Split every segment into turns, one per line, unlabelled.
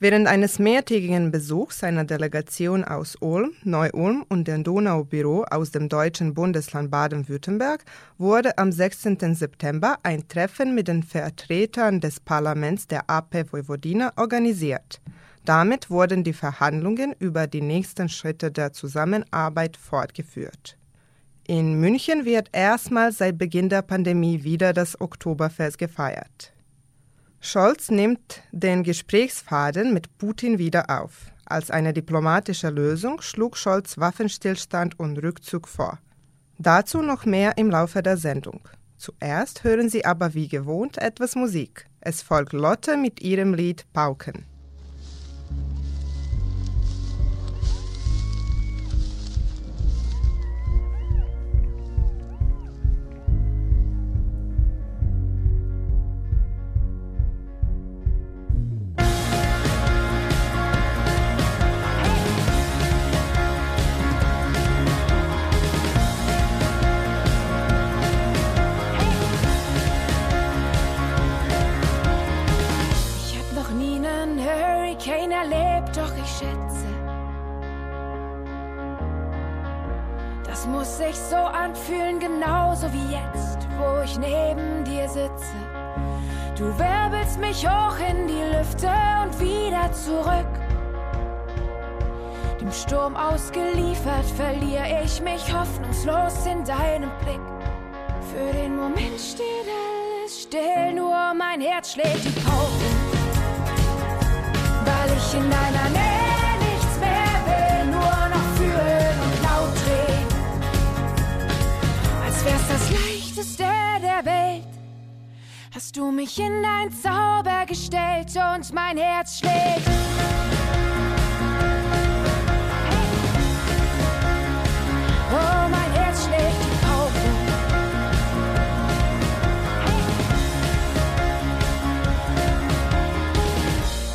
Während eines mehrtägigen Besuchs einer Delegation aus Ulm, Neu-Ulm und dem Donaubüro aus dem deutschen Bundesland Baden-Württemberg wurde am 16. September ein Treffen mit den Vertretern des Parlaments der AP Vojvodina organisiert. Damit wurden die Verhandlungen über die nächsten Schritte der Zusammenarbeit fortgeführt. In München wird erstmals seit Beginn der Pandemie wieder das Oktoberfest gefeiert. Scholz nimmt den Gesprächsfaden mit Putin wieder auf. Als eine diplomatische Lösung schlug Scholz Waffenstillstand und Rückzug vor. Dazu noch mehr im Laufe der Sendung. Zuerst hören Sie aber wie gewohnt etwas Musik. Es folgt Lotte mit ihrem Lied Pauken.
Neben dir sitze. Du wirbelst mich hoch in die Lüfte und wieder zurück. Dem Sturm ausgeliefert verliere ich mich hoffnungslos in deinem Blick. Für den Moment steht alles still, nur mein Herz schlägt die Pauken. Weil ich in deiner Nähe Hast du mich in dein Zauber gestellt und mein Herz schlägt. Oh, mein Herz schlägt Pauken.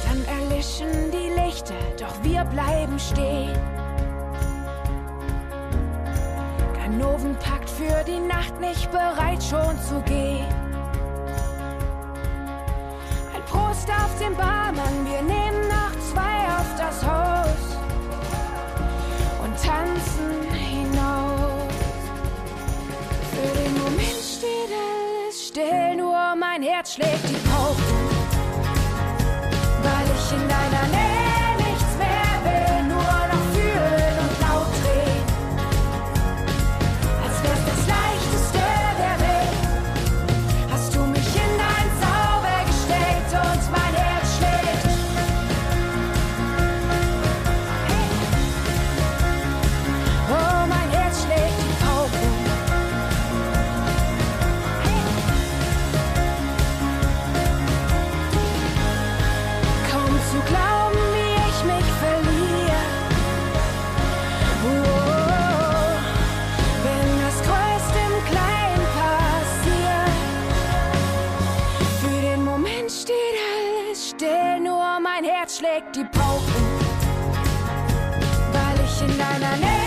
Dann erlischen die Lichter, doch wir bleiben stehen. Ganovenpakt für die Nacht nicht bereit schon zu gehen. Prost auf den Barmann, wir nehmen noch zwei auf das Haus und tanzen hinaus. Für den Moment steht alles still, nur mein Herz schlägt die Pauken. Weil ich in deiner Nähe die Pauken. Weil ich in deiner Nähe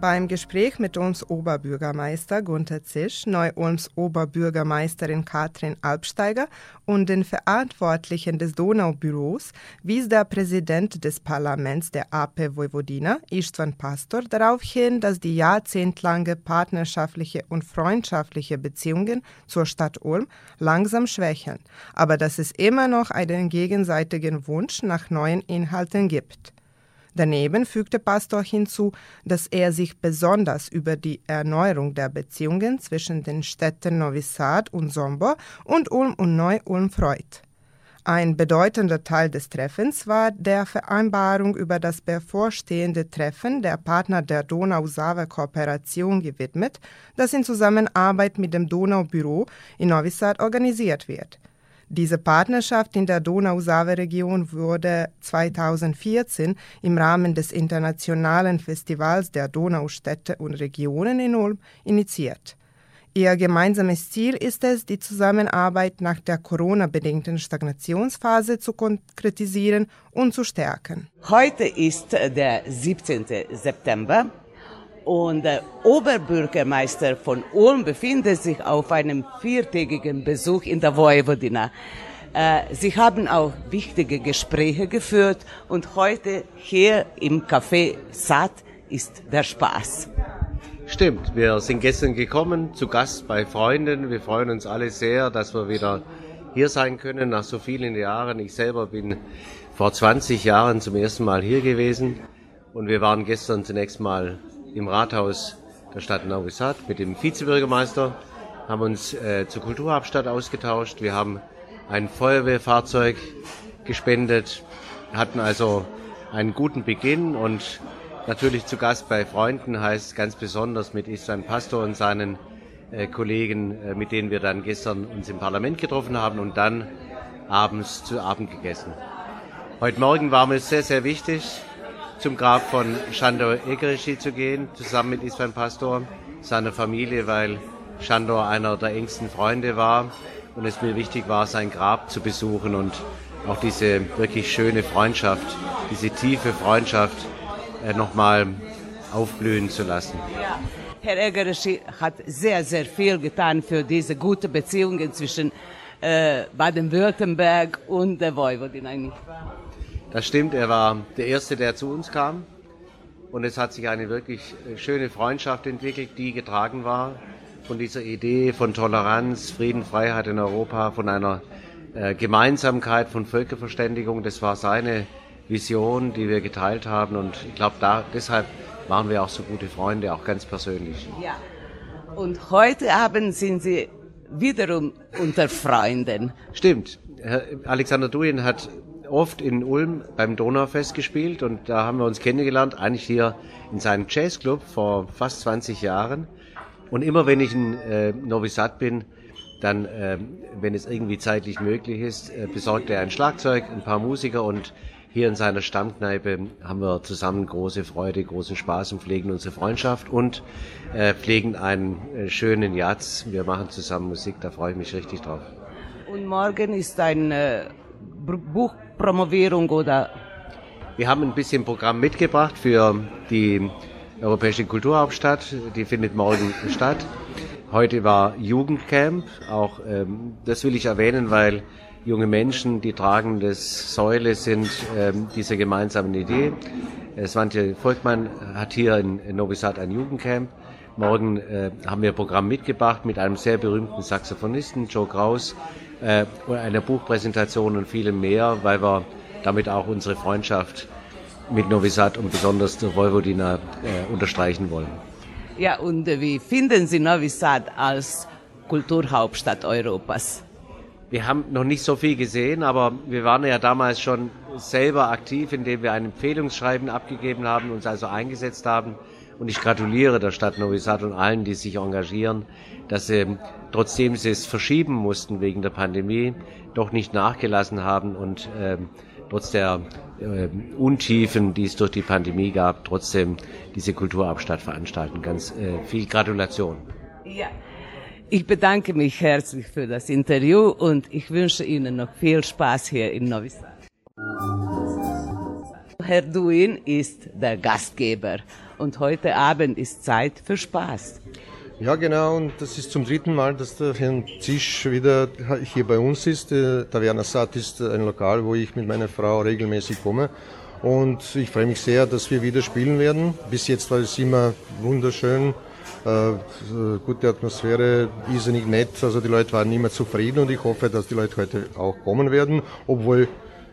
Beim Gespräch mit Ulms Oberbürgermeister Gunther Zisch, Neu-Ulms Oberbürgermeisterin Katrin Albsteiger und den Verantwortlichen des Donaubüros wies der Präsident des Parlaments der AP Vojvodina, Istvan Pastor, darauf hin, dass die jahrzehntelange partnerschaftliche und freundschaftliche Beziehungen zur Stadt Ulm langsam schwächeln, aber dass es immer noch einen gegenseitigen Wunsch nach neuen Inhalten gibt. Daneben fügte Pastor hinzu, dass er sich besonders über die Erneuerung der Beziehungen zwischen den Städten Novi Sad und Sombor und Ulm und Neu-Ulm freut. Ein bedeutender Teil des Treffens war der Vereinbarung über das bevorstehende Treffen der Partner der Donau-Save-Kooperation gewidmet, das in Zusammenarbeit mit dem Donaubüro in Novi Sad organisiert wird. Diese Partnerschaft in der Donau-Save-Region wurde 2014 im Rahmen des Internationalen Festivals der Donaustädte und Regionen in Ulm initiiert. Ihr gemeinsames Ziel ist es, die Zusammenarbeit nach der Corona-bedingten Stagnationsphase zu konkretisieren und zu stärken.
Heute ist der 17. September und der Oberbürgermeister von Ulm befindet sich auf einem viertägigen Besuch in der Vojvodina. Äh, sie haben auch wichtige Gespräche geführt und heute hier im Café Sat ist der Spaß.
Stimmt, wir sind gestern gekommen, zu Gast bei Freunden. Wir freuen uns alle sehr, dass wir wieder hier sein können nach so vielen Jahren. Ich selber bin vor 20 Jahren zum ersten Mal hier gewesen und wir waren gestern zunächst mal im Rathaus der Stadt Novi Sad mit dem Vizebürgermeister, haben uns äh, zur Kulturhauptstadt ausgetauscht. Wir haben ein Feuerwehrfahrzeug gespendet, hatten also einen guten Beginn und Natürlich zu Gast bei Freunden heißt ganz besonders mit Istan Pastor und seinen äh, Kollegen, äh, mit denen wir dann gestern uns im Parlament getroffen haben und dann abends zu Abend gegessen. Heute Morgen war mir sehr, sehr wichtig, zum Grab von Shandor Egerischi zu gehen, zusammen mit Istan Pastor, seiner Familie, weil Shandor einer der engsten Freunde war und es mir wichtig war, sein Grab zu besuchen und auch diese wirklich schöne Freundschaft, diese tiefe Freundschaft äh, nochmal aufblühen zu lassen.
Ja. Herr Egerischi hat sehr, sehr viel getan für diese gute Beziehungen zwischen äh, Baden-Württemberg und der Vojvodina?
Das stimmt, er war der Erste, der zu uns kam. Und es hat sich eine wirklich äh, schöne Freundschaft entwickelt, die getragen war von dieser Idee von Toleranz, Frieden, Freiheit in Europa, von einer äh, Gemeinsamkeit, von Völkerverständigung. Das war seine Vision, die wir geteilt haben. Und ich glaube, da, deshalb waren wir auch so gute Freunde, auch ganz persönlich.
Ja. Und heute Abend sind Sie wiederum unter Freunden.
Stimmt. Herr Alexander Duin hat oft in Ulm beim Donaufest gespielt und da haben wir uns kennengelernt, eigentlich hier in seinem Jazzclub vor fast 20 Jahren. Und immer wenn ich in äh, Novi Sad bin, dann, äh, wenn es irgendwie zeitlich möglich ist, äh, besorgt er ein Schlagzeug, ein paar Musiker und hier in seiner Stammkneipe haben wir zusammen große Freude, großen Spaß und pflegen unsere Freundschaft und äh, pflegen einen äh, schönen Jazz. Wir machen zusammen Musik, da freue ich mich richtig drauf.
Und morgen ist eine äh, Buchpromovierung oder?
Wir haben ein bisschen Programm mitgebracht für die Europäische Kulturhauptstadt. Die findet morgen statt. Heute war Jugendcamp. Auch ähm, das will ich erwähnen, weil junge Menschen, die tragendes Säule sind ähm, dieser gemeinsamen Idee. Äh, Svante Volkmann hat hier in, Novi Sad ein Jugendcamp. Morgen äh, haben wir ein Programm mitgebracht mit einem sehr berühmten Saxophonisten, Joe Kraus, äh, einer Buchpräsentation und vielem mehr, weil wir damit auch unsere Freundschaft mit Novi Sad und besonders der Vojvodina äh, unterstreichen wollen.
Ja, und wie finden Sie Novi Sad als Kulturhauptstadt Europas?
Wir haben noch nicht so viel gesehen, aber wir waren ja damals schon selber aktiv, indem wir ein Empfehlungsschreiben abgegeben haben, uns also eingesetzt haben. Und ich gratuliere der Stadt Novi Sad und allen, die sich engagieren, dass sie, trotzdem sie es verschieben mussten wegen der Pandemie, doch nicht nachgelassen haben und äh, trotz der äh, Untiefen, die es durch die Pandemie gab, trotzdem diese Kulturabstadt veranstalten. Ganz äh, viel Gratulation.
Ja. Ich bedanke mich herzlich für das Interview und ich wünsche Ihnen noch viel Spaß hier in Novi Sad. Herr Duin ist der Gastgeber und heute Abend ist Zeit für Spaß.
Ja, genau, und das ist zum dritten Mal, dass der Herr Zisch wieder hier bei uns ist. Taverna Sat ist ein Lokal, wo ich mit meiner Frau regelmäßig komme. Und ich freue mich sehr, dass wir wieder spielen werden. Bis jetzt war es immer wunderschön äh, gute Atmosphäre, irrsinnig nett. Also die Leute waren immer zufrieden und ich hoffe, dass die Leute heute auch kommen werden, obwohl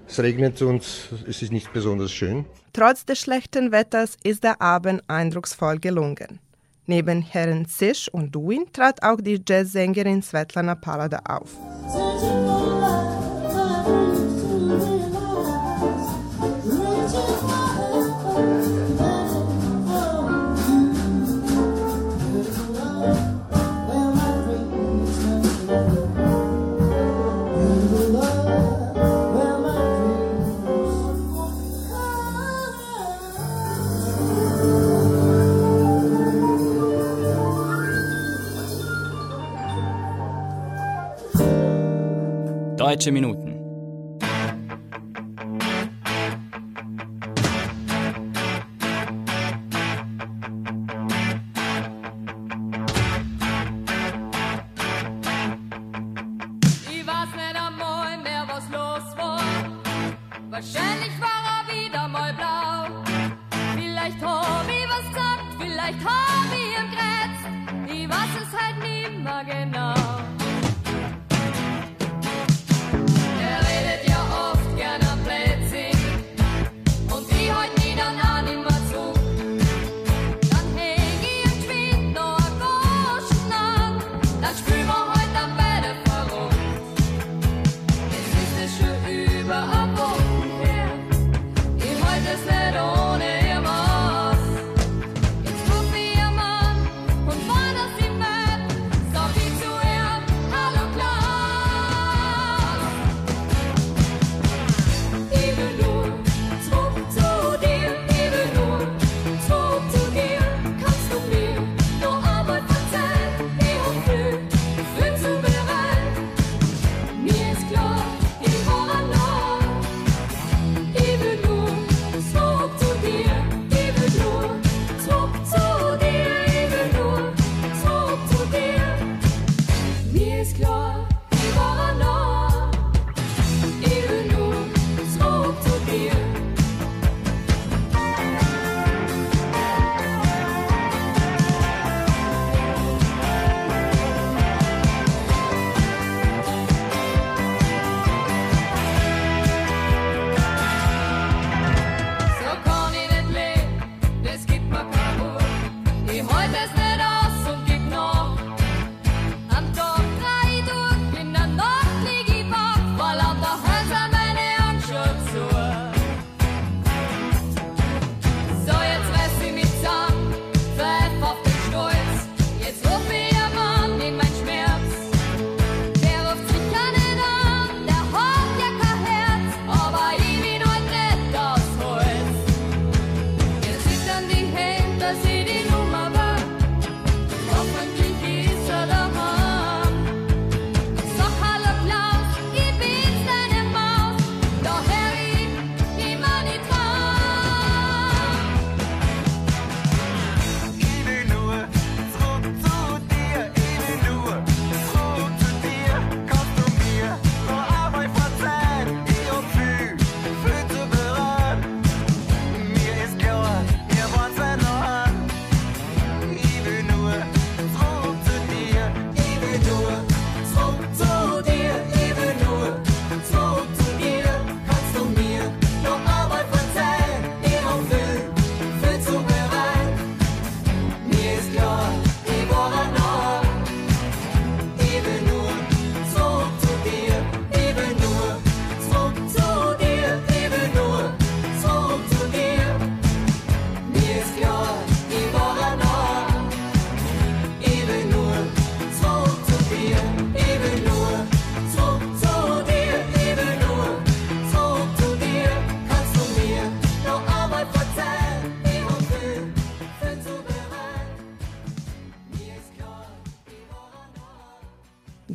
es regnet und es ist nicht besonders schön.
Trotz des schlechten Wetters ist der Abend eindrucksvoll gelungen. Neben Herren Zisch und Duin trat auch die Jazzsängerin Svetlana Palada auf.
Deutsche Minuten.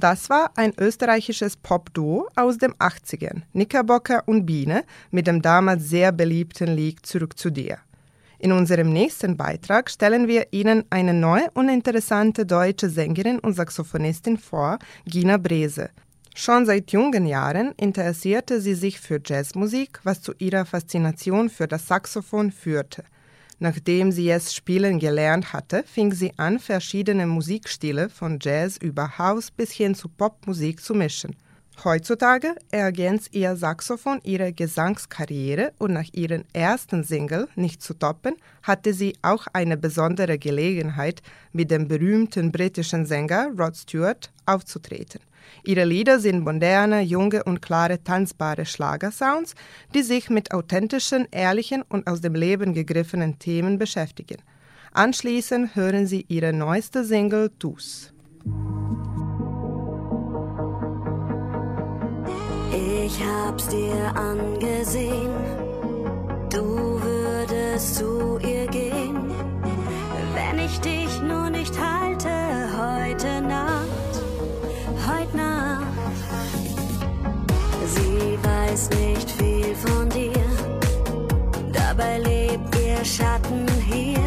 Das war ein österreichisches Pop-Duo aus den 80ern, Knickerbocker und Biene, mit dem damals sehr beliebten Lied Zurück zu dir. In unserem nächsten Beitrag stellen wir Ihnen eine neue und interessante deutsche Sängerin und Saxophonistin vor, Gina Brese. Schon seit jungen Jahren interessierte sie sich für Jazzmusik, was zu ihrer Faszination für das Saxophon führte. Nachdem sie es spielen gelernt hatte, fing sie an, verschiedene Musikstile von Jazz über House bis hin zu Popmusik zu mischen – Heutzutage ergänzt ihr Saxophon ihre Gesangskarriere und nach ihrem ersten Single Nicht zu toppen hatte sie auch eine besondere Gelegenheit, mit dem berühmten britischen Sänger Rod Stewart aufzutreten. Ihre Lieder sind moderne, junge und klare tanzbare Schlagersounds, die sich mit authentischen, ehrlichen und aus dem Leben gegriffenen Themen beschäftigen. Anschließend hören Sie ihre neueste Single Dus.
Ich hab's dir angesehen, du würdest zu ihr gehen, wenn ich dich nur nicht halte heute Nacht, heute Nacht. Sie weiß nicht viel von dir, dabei lebt ihr Schatten hier.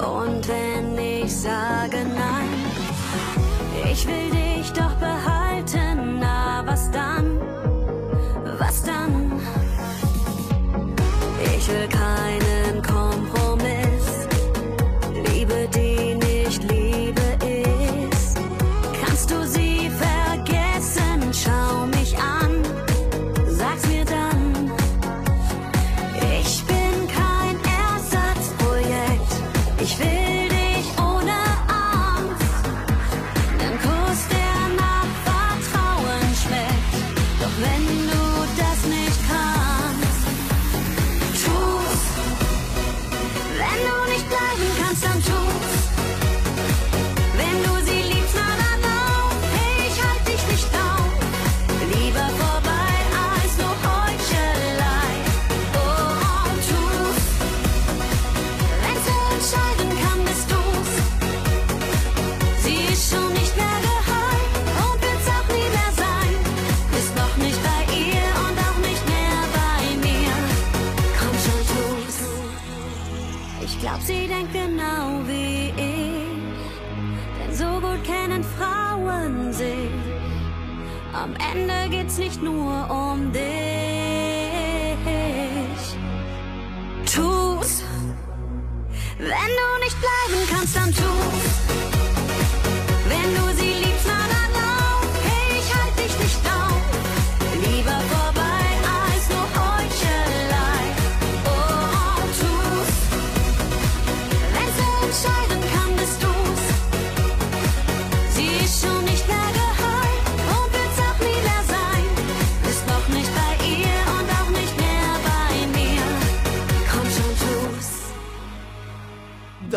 Und wenn ich sage nein, ich will dich doch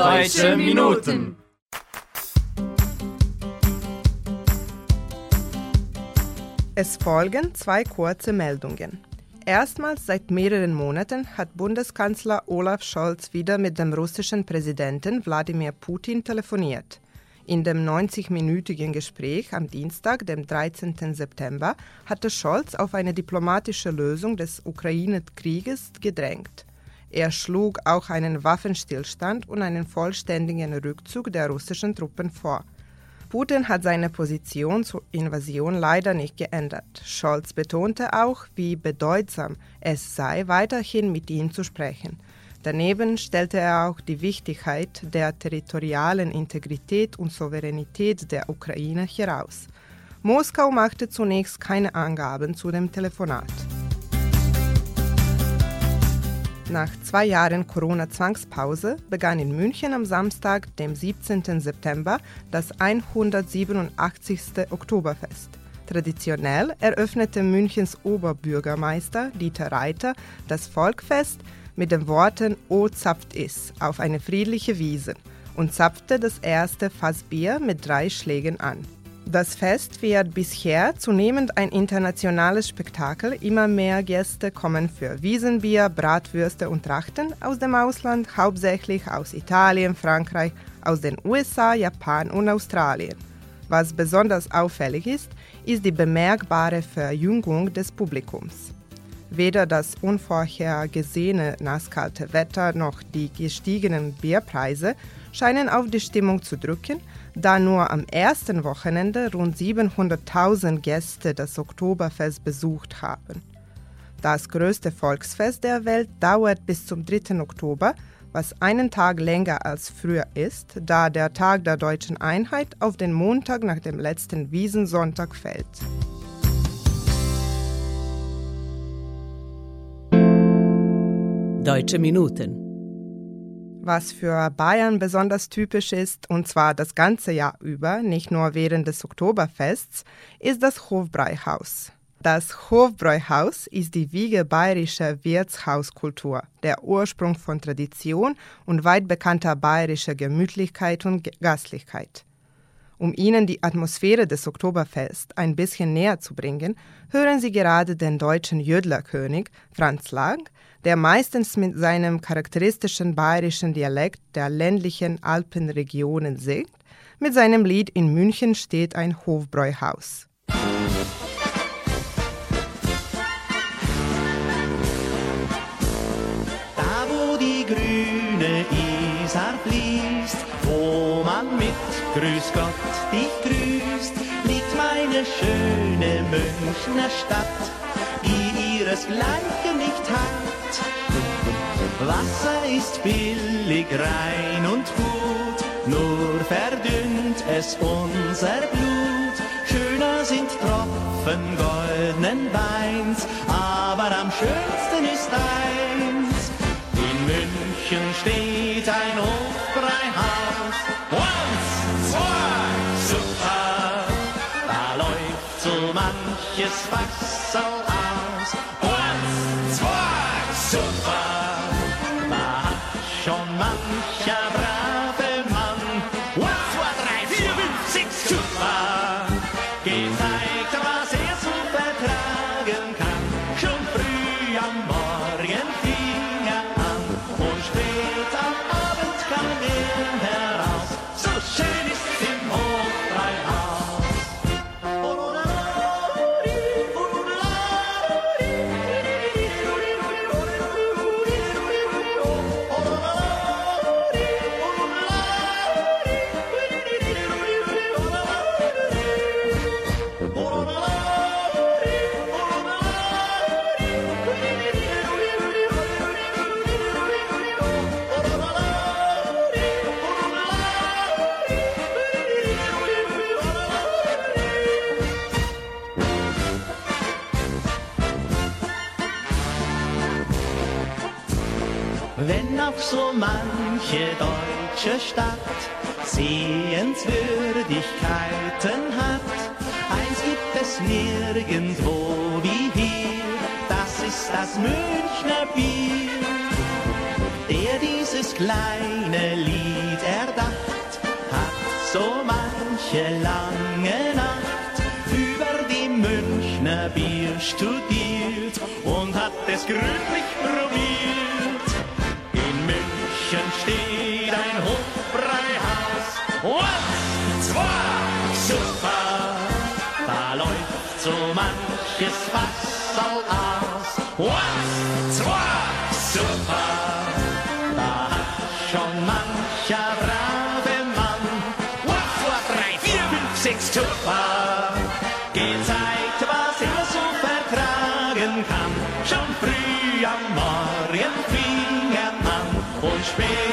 Deutsche Minuten.
Es folgen zwei kurze Meldungen. Erstmals seit mehreren Monaten hat Bundeskanzler Olaf Scholz wieder mit dem russischen Präsidenten Wladimir Putin telefoniert. In dem 90-minütigen Gespräch am Dienstag, dem 13. September, hatte Scholz auf eine diplomatische Lösung des Ukraine-Krieges gedrängt. Er schlug auch einen Waffenstillstand und einen vollständigen Rückzug der russischen Truppen vor. Putin hat seine Position zur Invasion leider nicht geändert. Scholz betonte auch, wie bedeutsam es sei, weiterhin mit ihm zu sprechen. Daneben stellte er auch die Wichtigkeit der territorialen Integrität und Souveränität der Ukraine heraus. Moskau machte zunächst keine Angaben zu dem Telefonat. Nach zwei Jahren Corona-Zwangspause begann in München am Samstag, dem 17. September, das 187. Oktoberfest. Traditionell eröffnete Münchens Oberbürgermeister Dieter Reiter das Volkfest mit den Worten O zapft is auf eine friedliche Wiese und zapfte das erste Fass Bier mit drei Schlägen an. Das Fest wird bisher zunehmend ein internationales Spektakel. Immer mehr Gäste kommen für Wiesenbier, Bratwürste und Trachten aus dem Ausland, hauptsächlich aus Italien, Frankreich, aus den USA, Japan und Australien. Was besonders auffällig ist, ist die bemerkbare Verjüngung des Publikums. Weder das unvorhergesehene nasskalte Wetter noch die gestiegenen Bierpreise scheinen auf die Stimmung zu drücken, da nur am ersten Wochenende rund 700.000 Gäste das Oktoberfest besucht haben. Das größte Volksfest der Welt dauert bis zum 3. Oktober, was einen Tag länger als früher ist, da der Tag der deutschen Einheit auf den Montag nach dem letzten Wiesensonntag fällt.
Deutsche Minuten.
Was für Bayern besonders typisch ist, und zwar das ganze Jahr über, nicht nur während des Oktoberfests, ist das Hofbräuhaus. Das Hofbräuhaus ist die Wiege bayerischer Wirtshauskultur, der Ursprung von Tradition und weit bekannter bayerischer Gemütlichkeit und Gastlichkeit. Um Ihnen die Atmosphäre des Oktoberfest ein bisschen näher zu bringen, hören Sie gerade den deutschen Jödlerkönig Franz Lang, der meistens mit seinem charakteristischen bayerischen Dialekt der ländlichen Alpenregionen singt. Mit seinem Lied In München steht ein Hofbräuhaus.
Da wo die grüne Isar fließt, wo man mit Grüß Gott dich grüßt, liegt meine schöne Münchner Stadt, die ihresgleichen nicht hat. Wasser ist billig, rein und gut, nur verdünnt es unser Blut. Schöner sind Tropfen goldenen Weins, aber am schönsten Wasser aus. Once, zwei, super. Auch so manche deutsche Stadt Sehenswürdigkeiten hat, eins gibt es nirgendwo wie hier, das ist das Münchner Bier. Der dieses kleine Lied erdacht, hat so manche lange Nacht über die Münchner Bier studiert und hat es gründlich probiert. Sechs, super. Gezeigt, was er so vertragen kann. Schon früh am Morgen fing er an und spät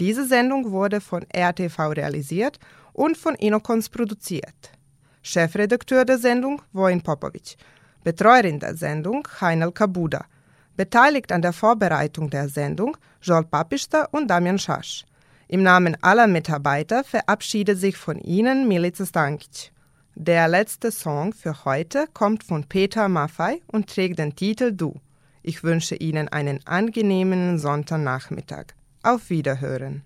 Diese Sendung wurde von RTV realisiert und von Inokons produziert. Chefredakteur der Sendung Vojin Popovic, Betreuerin der Sendung Heinel Kabuda, beteiligt an der Vorbereitung der Sendung Joel Papista und Damian Schasch. Im Namen aller Mitarbeiter verabschiedet sich von Ihnen Milica Stankic. Der letzte Song für heute kommt von Peter Maffei und trägt den Titel Du. Ich wünsche Ihnen einen angenehmen Sonntagnachmittag. Auf Wiederhören.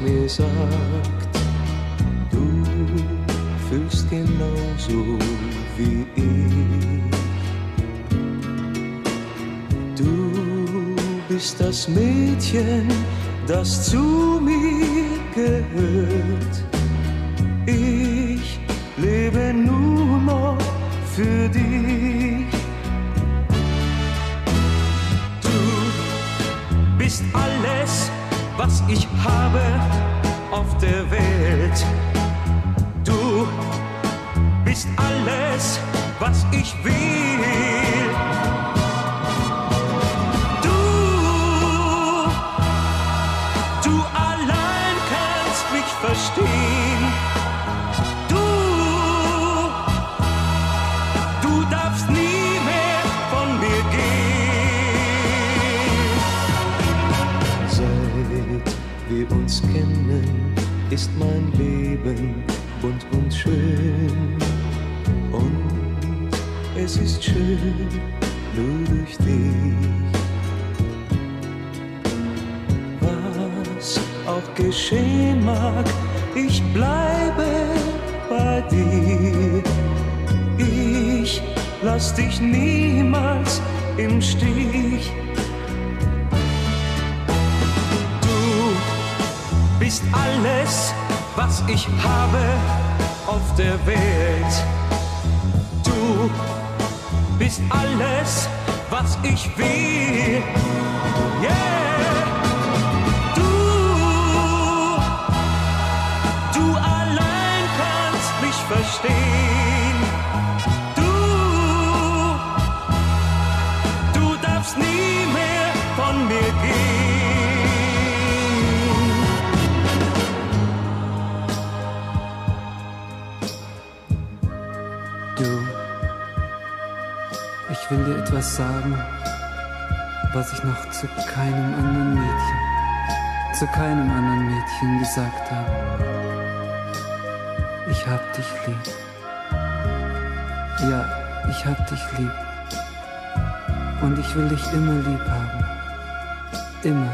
Mir sagt, du fühlst genauso wie ich. Du bist das Mädchen, das zu mir gehört. Ich lebe nur noch für dich. Du bist alles, was ich habe auf der Welt. Du bist alles, was ich will. Kennen, ist mein Leben bunt und schön. Und es ist schön, nur durch dich. Was auch geschehen mag, ich bleibe bei dir. Ich lass dich niemals im Stich. Bist alles, was ich habe auf der Welt. Du bist alles, was ich will. Yeah. Du, du allein kannst mich verstehen.
Ich will dir etwas sagen, was ich noch zu keinem anderen Mädchen, zu keinem anderen Mädchen gesagt habe. Ich hab dich lieb. Ja, ich hab dich lieb. Und ich will dich immer lieb haben. Immer.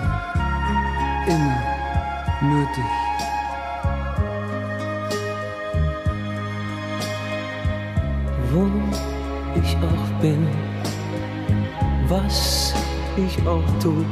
Immer. Nur dich.
wo ich auch bin, was ich auch tu.